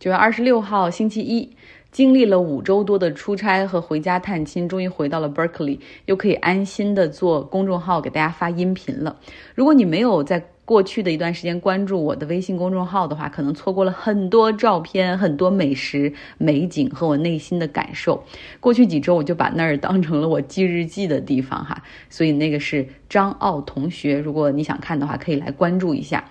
九月二十六号星期一，经历了五周多的出差和回家探亲，终于回到了 Berkeley，又可以安心的做公众号给大家发音频了。如果你没有在过去的一段时间关注我的微信公众号的话，可能错过了很多照片、很多美食、美景和我内心的感受。过去几周我就把那儿当成了我记日记的地方哈，所以那个是张奥同学，如果你想看的话，可以来关注一下。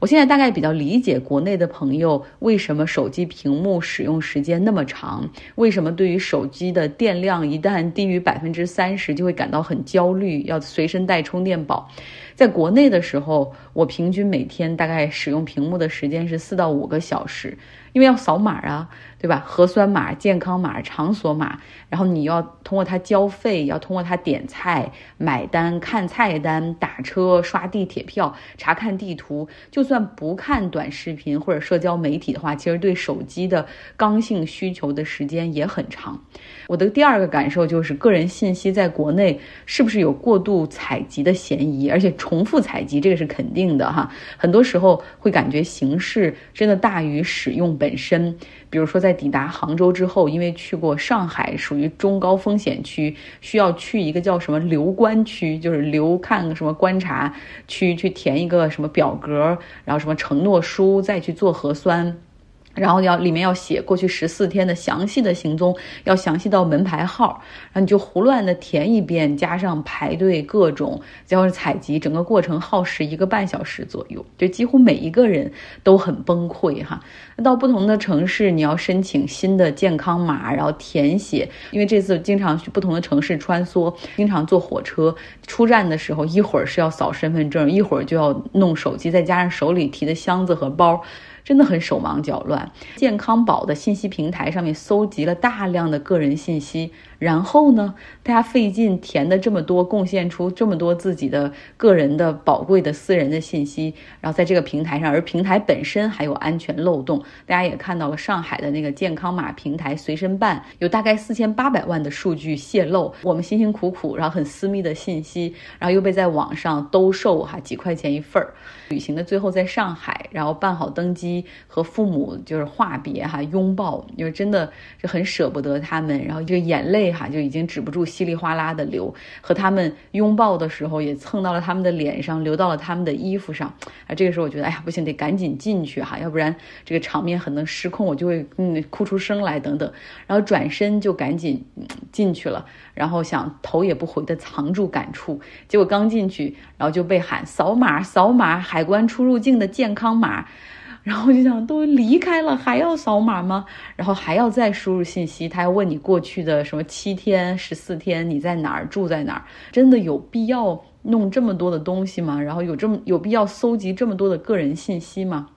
我现在大概比较理解国内的朋友为什么手机屏幕使用时间那么长，为什么对于手机的电量一旦低于百分之三十就会感到很焦虑，要随身带充电宝。在国内的时候，我平均每天大概使用屏幕的时间是四到五个小时。因为要扫码啊，对吧？核酸码、健康码、场所码，然后你要通过它交费，要通过它点菜、买单、看菜单、打车、刷地铁票、查看地图。就算不看短视频或者社交媒体的话，其实对手机的刚性需求的时间也很长。我的第二个感受就是，个人信息在国内是不是有过度采集的嫌疑？而且重复采集这个是肯定的哈。很多时候会感觉形式真的大于使用。本身，比如说在抵达杭州之后，因为去过上海，属于中高风险区，需要去一个叫什么留观区，就是留看什么观察区，去填一个什么表格，然后什么承诺书，再去做核酸。然后要里面要写过去十四天的详细的行踪，要详细到门牌号，然后你就胡乱的填一遍，加上排队各种，加上采集，整个过程耗时一个半小时左右，就几乎每一个人都很崩溃哈。到不同的城市，你要申请新的健康码，然后填写，因为这次经常去不同的城市穿梭，经常坐火车，出站的时候一会儿是要扫身份证，一会儿就要弄手机，再加上手里提的箱子和包。真的很手忙脚乱。健康宝的信息平台上面搜集了大量的个人信息。然后呢，大家费劲填的这么多，贡献出这么多自己的个人的宝贵的私人的信息，然后在这个平台上，而平台本身还有安全漏洞。大家也看到了上海的那个健康码平台随身办，有大概四千八百万的数据泄露，我们辛辛苦苦，然后很私密的信息，然后又被在网上兜售哈，几块钱一份儿。旅行的最后在上海，然后办好登机和父母就是话别哈，拥抱，因为真的是很舍不得他们，然后这个眼泪。哈就已经止不住稀里哗啦的流，和他们拥抱的时候也蹭到了他们的脸上，流到了他们的衣服上。啊，这个时候我觉得，哎呀，不行，得赶紧进去哈，要不然这个场面很能失控，我就会嗯哭出声来等等。然后转身就赶紧进去了，然后想头也不回的藏住感触，结果刚进去，然后就被喊扫码，扫码，海关出入境的健康码。然后我就想，都离开了还要扫码吗？然后还要再输入信息，他要问你过去的什么七天、十四天你在哪儿住在哪儿？真的有必要弄这么多的东西吗？然后有这么有必要搜集这么多的个人信息吗？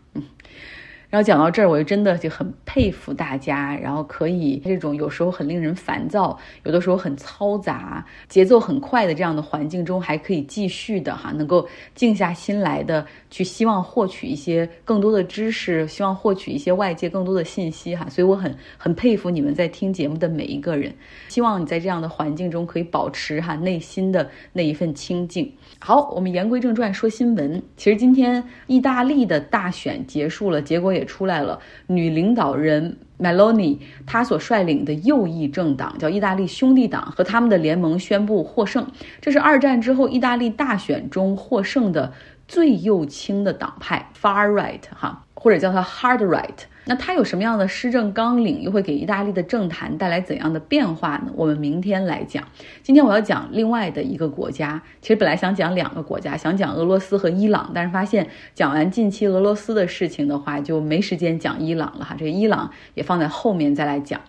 然后讲到这儿，我就真的就很佩服大家，然后可以这种有时候很令人烦躁，有的时候很嘈杂、节奏很快的这样的环境中，还可以继续的哈，能够静下心来的去希望获取一些更多的知识，希望获取一些外界更多的信息哈，所以我很很佩服你们在听节目的每一个人。希望你在这样的环境中可以保持哈内心的那一份清静。好，我们言归正传，说新闻。其实今天意大利的大选结束了，结果也。出来了，女领导人 Meloni，她所率领的右翼政党叫意大利兄弟党，和他们的联盟宣布获胜。这是二战之后意大利大选中获胜的最右倾的党派 Far Right，哈，或者叫它 Hard Right。那他有什么样的施政纲领，又会给意大利的政坛带来怎样的变化呢？我们明天来讲。今天我要讲另外的一个国家，其实本来想讲两个国家，想讲俄罗斯和伊朗，但是发现讲完近期俄罗斯的事情的话，就没时间讲伊朗了哈。这个伊朗也放在后面再来讲。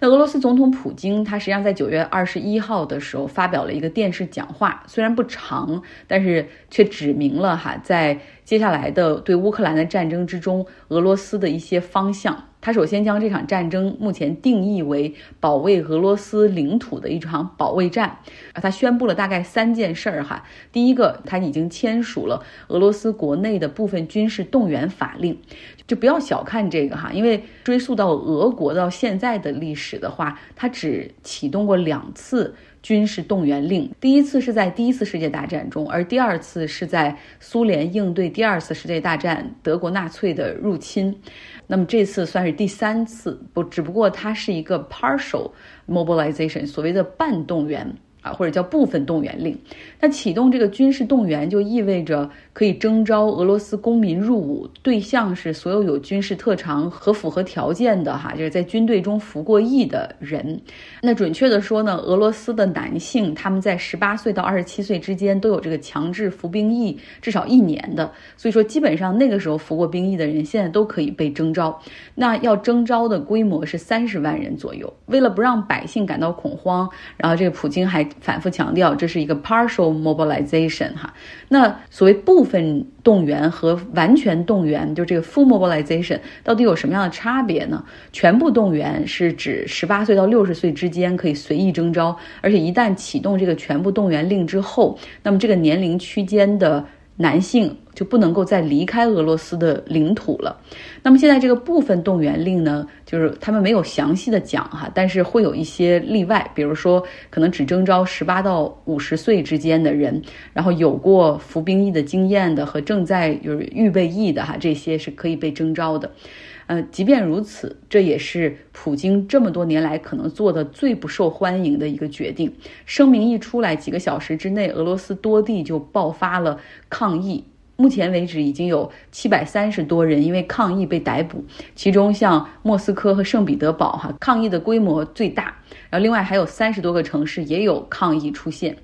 那俄罗斯总统普京，他实际上在九月二十一号的时候发表了一个电视讲话，虽然不长，但是却指明了哈，在接下来的对乌克兰的战争之中，俄罗斯的一些方向。他首先将这场战争目前定义为保卫俄罗斯领土的一场保卫战，啊，他宣布了大概三件事儿哈。第一个，他已经签署了俄罗斯国内的部分军事动员法令，就不要小看这个哈，因为追溯到俄国到现在的历史的话，他只启动过两次。军事动员令。第一次是在第一次世界大战中，而第二次是在苏联应对第二次世界大战德国纳粹的入侵。那么这次算是第三次，不，只不过它是一个 partial mobilization，所谓的半动员。啊，或者叫部分动员令，那启动这个军事动员就意味着可以征召俄罗斯公民入伍，对象是所有有军事特长和符合条件的哈，就是在军队中服过役的人。那准确的说呢，俄罗斯的男性他们在十八岁到二十七岁之间都有这个强制服兵役至少一年的，所以说基本上那个时候服过兵役的人现在都可以被征召。那要征召的规模是三十万人左右。为了不让百姓感到恐慌，然后这个普京还。反复强调，这是一个 partial mobilization 哈。那所谓部分动员和完全动员，就这个 full mobilization 到底有什么样的差别呢？全部动员是指十八岁到六十岁之间可以随意征召，而且一旦启动这个全部动员令之后，那么这个年龄区间的。男性就不能够再离开俄罗斯的领土了。那么现在这个部分动员令呢，就是他们没有详细的讲哈，但是会有一些例外，比如说可能只征召十八到五十岁之间的人，然后有过服兵役的经验的和正在就是预备役的哈，这些是可以被征召的。呃，即便如此，这也是普京这么多年来可能做的最不受欢迎的一个决定。声明一出来，几个小时之内，俄罗斯多地就爆发了抗议。目前为止，已经有七百三十多人因为抗议被逮捕，其中像莫斯科和圣彼得堡，哈，抗议的规模最大。然后，另外还有三十多个城市也有抗议出现。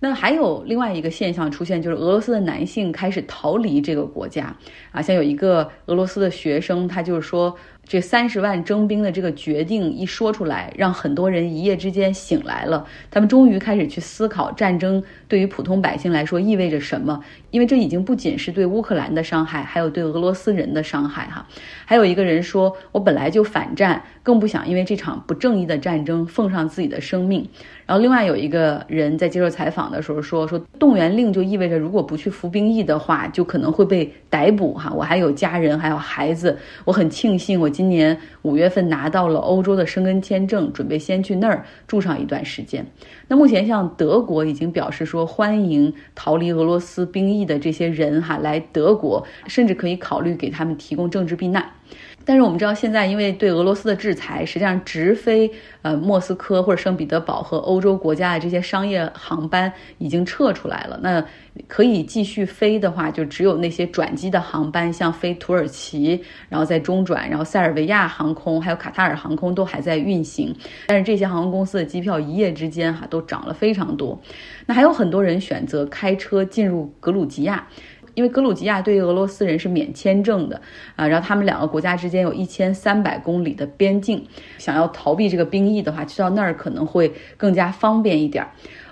那还有另外一个现象出现，就是俄罗斯的男性开始逃离这个国家啊，像有一个俄罗斯的学生，他就是说。这三十万征兵的这个决定一说出来，让很多人一夜之间醒来了。他们终于开始去思考战争对于普通百姓来说意味着什么，因为这已经不仅是对乌克兰的伤害，还有对俄罗斯人的伤害。哈，还有一个人说：“我本来就反战，更不想因为这场不正义的战争奉上自己的生命。”然后，另外有一个人在接受采访的时候说：“说动员令就意味着如果不去服兵役的话，就可能会被逮捕。哈，我还有家人，还有孩子，我很庆幸我。”今年五月份拿到了欧洲的生根签证，准备先去那儿住上一段时间。那目前像德国已经表示说欢迎逃离俄罗斯兵役的这些人哈来德国，甚至可以考虑给他们提供政治避难。但是我们知道，现在因为对俄罗斯的制裁，实际上直飞呃莫斯科或者圣彼得堡和欧洲国家的这些商业航班已经撤出来了。那可以继续飞的话，就只有那些转机的航班，像飞土耳其，然后再中转，然后塞尔维亚航空还有卡塔尔航空都还在运行。但是这些航空公司的机票一夜之间哈都涨了非常多。那还有很多人选择开车进入格鲁吉亚。因为格鲁吉亚对于俄罗斯人是免签证的啊，然后他们两个国家之间有一千三百公里的边境，想要逃避这个兵役的话，去到那儿可能会更加方便一点。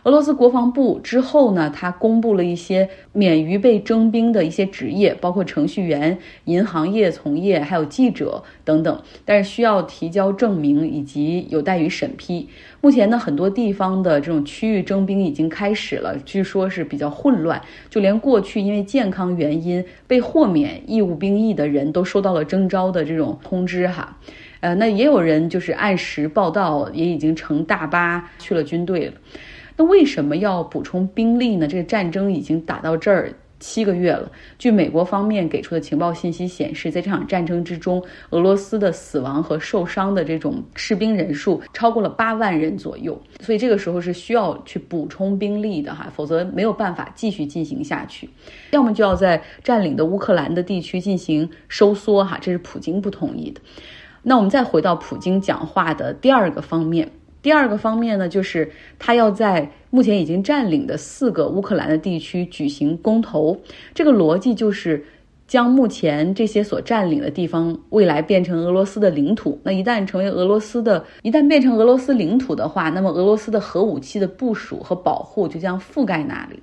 俄罗斯国防部之后呢，他公布了一些免于被征兵的一些职业，包括程序员、银行业从业，还有记者等等，但是需要提交证明以及有待于审批。目前呢，很多地方的这种区域征兵已经开始了，据说是比较混乱，就连过去因为健康原因被豁免义务兵役的人都收到了征召的这种通知哈。呃，那也有人就是按时报到，也已经乘大巴去了军队了。那为什么要补充兵力呢？这个战争已经打到这儿七个月了。据美国方面给出的情报信息显示，在这场战争之中，俄罗斯的死亡和受伤的这种士兵人数超过了八万人左右。所以这个时候是需要去补充兵力的哈，否则没有办法继续进行下去。要么就要在占领的乌克兰的地区进行收缩哈，这是普京不同意的。那我们再回到普京讲话的第二个方面。第二个方面呢，就是他要在目前已经占领的四个乌克兰的地区举行公投。这个逻辑就是将目前这些所占领的地方未来变成俄罗斯的领土。那一旦成为俄罗斯的，一旦变成俄罗斯领土的话，那么俄罗斯的核武器的部署和保护就将覆盖那里。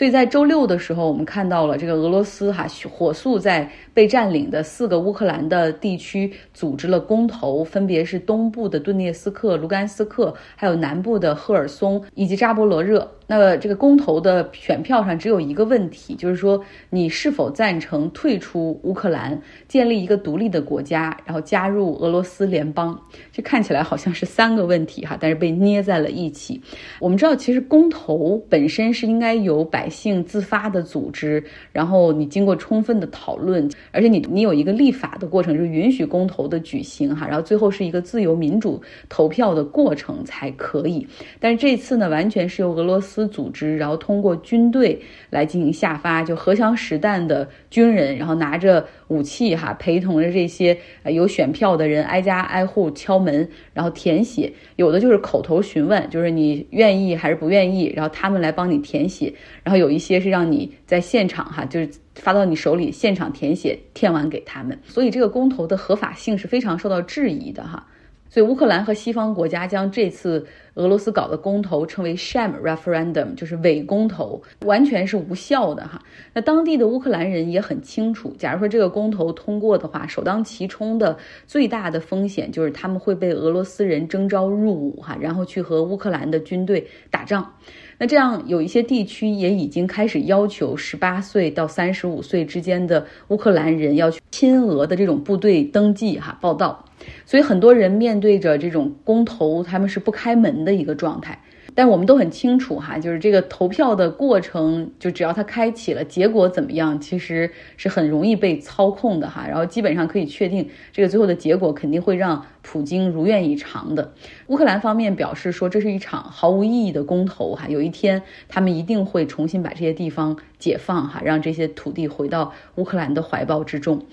所以在周六的时候，我们看到了这个俄罗斯哈火速在被占领的四个乌克兰的地区组织了公投，分别是东部的顿涅斯克、卢甘斯克，还有南部的赫尔松以及扎波罗热。那这个公投的选票上只有一个问题，就是说你是否赞成退出乌克兰，建立一个独立的国家，然后加入俄罗斯联邦。这看起来好像是三个问题哈，但是被捏在了一起。我们知道，其实公投本身是应该由百姓自发的组织，然后你经过充分的讨论，而且你你有一个立法的过程，就是允许公投的举行哈，然后最后是一个自由民主投票的过程才可以。但是这次呢，完全是由俄罗斯。组织，然后通过军队来进行下发，就荷枪实弹的军人，然后拿着武器哈，陪同着这些有选票的人挨家挨户敲门，然后填写。有的就是口头询问，就是你愿意还是不愿意，然后他们来帮你填写。然后有一些是让你在现场哈，就是发到你手里现场填写，填完给他们。所以这个公投的合法性是非常受到质疑的哈。所以乌克兰和西方国家将这次俄罗斯搞的公投称为 sham referendum，就是伪公投，完全是无效的哈。那当地的乌克兰人也很清楚，假如说这个公投通过的话，首当其冲的最大的风险就是他们会被俄罗斯人征召入伍哈，然后去和乌克兰的军队打仗。那这样有一些地区也已经开始要求十八岁到三十五岁之间的乌克兰人要去亲俄的这种部队登记哈报道。所以很多人面对着这种公投，他们是不开门的一个状态。但我们都很清楚哈，就是这个投票的过程，就只要它开启了，结果怎么样，其实是很容易被操控的哈。然后基本上可以确定，这个最后的结果肯定会让普京如愿以偿的。乌克兰方面表示说，这是一场毫无意义的公投哈。有一天，他们一定会重新把这些地方解放哈，让这些土地回到乌克兰的怀抱之中。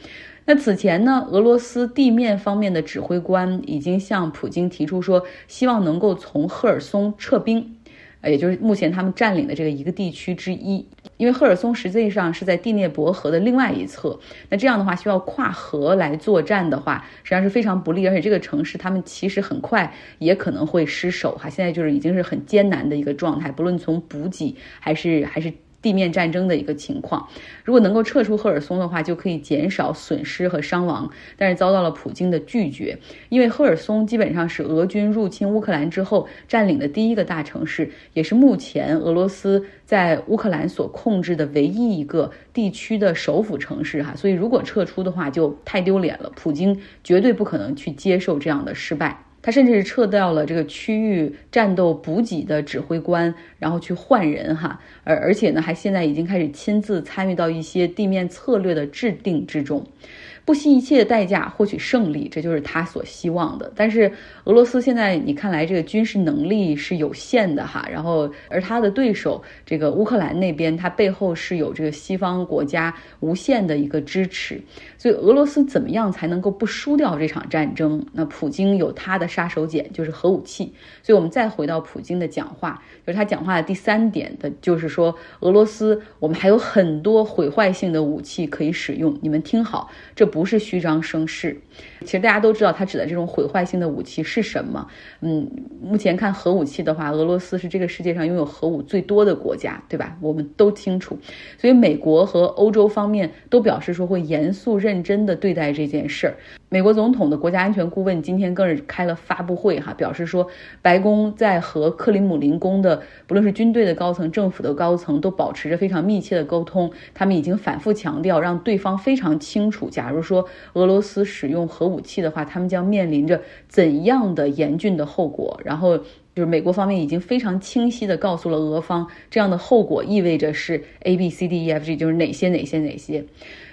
那此前呢，俄罗斯地面方面的指挥官已经向普京提出说，希望能够从赫尔松撤兵，呃，也就是目前他们占领的这个一个地区之一。因为赫尔松实际上是在第聂伯河的另外一侧，那这样的话需要跨河来作战的话，实际上是非常不利，而且这个城市他们其实很快也可能会失守哈。现在就是已经是很艰难的一个状态，不论从补给还是还是。地面战争的一个情况，如果能够撤出赫尔松的话，就可以减少损失和伤亡。但是遭到了普京的拒绝，因为赫尔松基本上是俄军入侵乌克兰之后占领的第一个大城市，也是目前俄罗斯在乌克兰所控制的唯一一个地区的首府城市哈。所以如果撤出的话，就太丢脸了。普京绝对不可能去接受这样的失败。他甚至是撤掉了这个区域战斗补给的指挥官，然后去换人哈，而而且呢，还现在已经开始亲自参与到一些地面策略的制定之中。不惜一切代价获取胜利，这就是他所希望的。但是俄罗斯现在你看来这个军事能力是有限的哈，然后而他的对手这个乌克兰那边，他背后是有这个西方国家无限的一个支持，所以俄罗斯怎么样才能够不输掉这场战争？那普京有他的杀手锏，就是核武器。所以我们再回到普京的讲话，就是他讲话的第三点的，就是说俄罗斯我们还有很多毁坏性的武器可以使用，你们听好，这不。不是虚张声势，其实大家都知道他指的这种毁坏性的武器是什么。嗯，目前看核武器的话，俄罗斯是这个世界上拥有核武最多的国家，对吧？我们都清楚，所以美国和欧洲方面都表示说会严肃认真的对待这件事儿。美国总统的国家安全顾问今天更是开了发布会，哈，表示说，白宫在和克里姆林宫的不论是军队的高层、政府的高层，都保持着非常密切的沟通。他们已经反复强调，让对方非常清楚，假如说俄罗斯使用核武器的话，他们将面临着怎样的严峻的后果。然后就是美国方面已经非常清晰的告诉了俄方，这样的后果意味着是 A B C D E F G，就是哪些哪些哪些。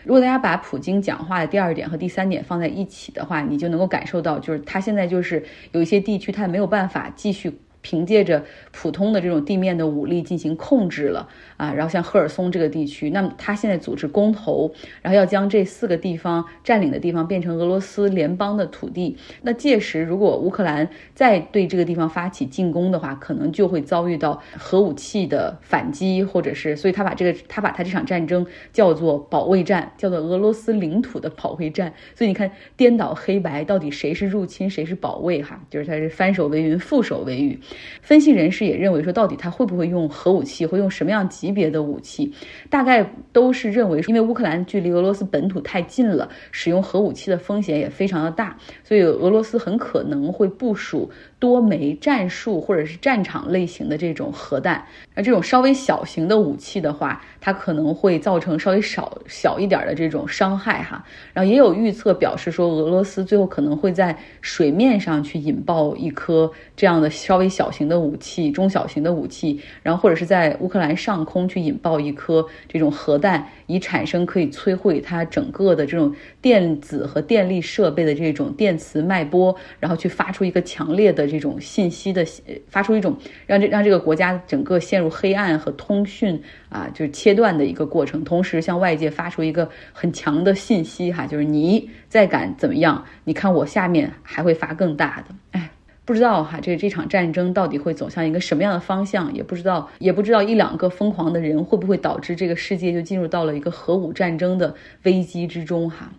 如果大家把普京讲话的第二点和第三点放在一起的话，你就能够感受到，就是他现在就是有一些地区他没有办法继续。凭借着普通的这种地面的武力进行控制了啊，然后像赫尔松这个地区，那么他现在组织公投，然后要将这四个地方占领的地方变成俄罗斯联邦的土地。那届时如果乌克兰再对这个地方发起进攻的话，可能就会遭遇到核武器的反击，或者是，所以他把这个他把他这场战争叫做保卫战，叫做俄罗斯领土的保卫战。所以你看颠倒黑白，到底谁是入侵，谁是保卫？哈，就是他是翻手为云，覆手为雨。分析人士也认为说，到底他会不会用核武器，会用什么样级别的武器？大概都是认为，因为乌克兰距离俄罗斯本土太近了，使用核武器的风险也非常的大，所以俄罗斯很可能会部署多枚战术或者是战场类型的这种核弹。而这种稍微小型的武器的话，它可能会造成稍微少小一点的这种伤害哈。然后也有预测表示说，俄罗斯最后可能会在水面上去引爆一颗这样的稍微小型的武器、中小型的武器，然后或者是在乌克兰上空去引爆一颗这种核弹，以产生可以摧毁它整个的这种电子和电力设备的这种电磁脉波，然后去发出一个强烈的这种信息的，发出一种让这让这个国家整个陷入。黑暗和通讯啊，就是切断的一个过程，同时向外界发出一个很强的信息哈，就是你再敢怎么样，你看我下面还会发更大的。哎，不知道哈，这这场战争到底会走向一个什么样的方向，也不知道，也不知道一两个疯狂的人会不会导致这个世界就进入到了一个核武战争的危机之中哈。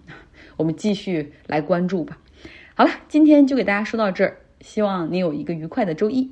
我们继续来关注吧。好了，今天就给大家说到这儿，希望你有一个愉快的周一。